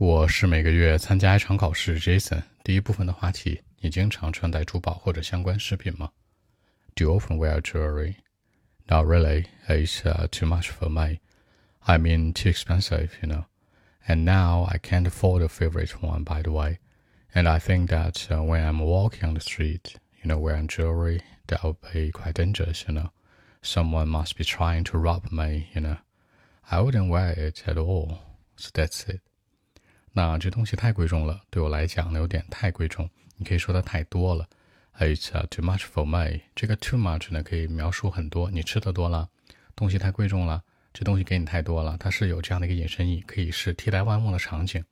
我是每个月参加一场考试。Jason，第一部分的话题：你经常穿戴珠宝或者相关饰品吗？Do you often wear jewelry? Not really. It's uh, too much for me. I mean, too expensive, you know. And now I can't afford a favorite one, by the way. And I think that uh, when I'm walking on the street, you know, wearing jewelry, that would be quite dangerous, you know. Someone must be trying to rob me, you know. I wouldn't wear it at all. So that's it. 那这东西太贵重了，对我来讲呢有点太贵重。你可以说它太多了，It's too much for me。这个 too much 呢可以描述很多，你吃的多了，东西太贵重了，这东西给你太多了，它是有这样的一个引申义，可以是替代万物的场景。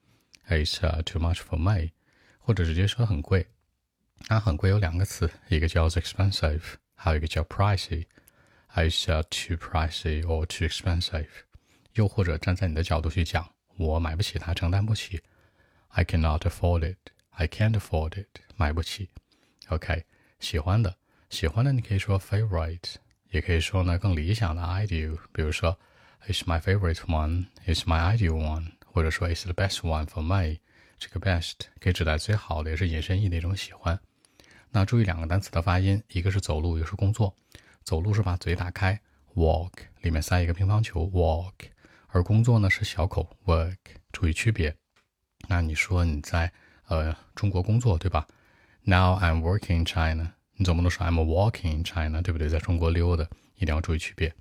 It's too much for me，或者直接说很贵。那很贵有两个词，一个叫 expensive，还有一个叫 pricey。It's too pricey or too expensive。又或者站在你的角度去讲。我买不起它，承担不起。I cannot afford it. I can't afford it. 买不起。OK，喜欢的，喜欢的，你可以说 favorite，也可以说呢更理想的 ideal。比如说，It's my favorite one. It's my ideal one. 或者说 It's the best one for me. 这个 best 可以指代最好的，也是引申义的一种喜欢。那注意两个单词的发音，一个是走路，一个是工作。走路是把嘴打开，walk，里面塞一个乒乓球，walk。而工作呢是小口 work，注意区别。那你说你在呃中国工作对吧？Now I'm working in China，你总不能说 I'm walking in China，对不对？在中国溜达，一定要注意区别。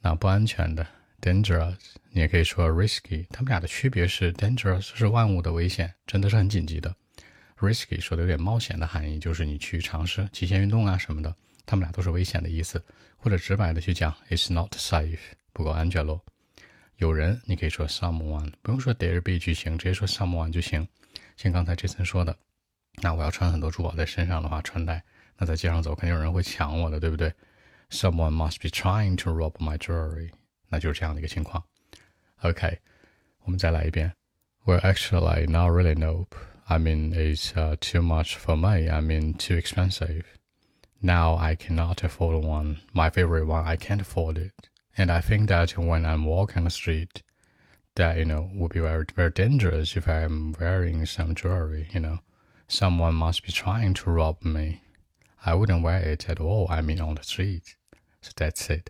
那不安全的 dangerous，你也可以说 risky，它们俩的区别是 dangerous 是万物的危险，真的是很紧急的。risky 说的有点冒险的含义，就是你去尝试极限运动啊什么的，它们俩都是危险的意思。或者直白的去讲，It's not safe，不够安全喽。有人，你可以说 someone，不用说 there be 句型，直接说 someone 就行。像刚才这层说的，那我要穿很多珠宝在身上的话，穿戴，那在街上走，肯定有人会抢我的，对不对？Someone must be trying to rob my jewelry，那就是这样的一个情况。OK，我们再来一遍。Well, actually, not really. Nope. I mean, it's uh, too much for me. I mean, too expensive. Now I cannot afford one. My favorite one, I can't afford it. And I think that when I'm walking on the street, that you know would be very very dangerous if I'm wearing some jewelry. You know, someone must be trying to rob me. I wouldn't wear it at all. I mean, on the street. So that's it.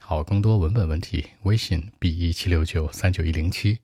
好，更多文本问题，微信 b 一七六九三九一零七。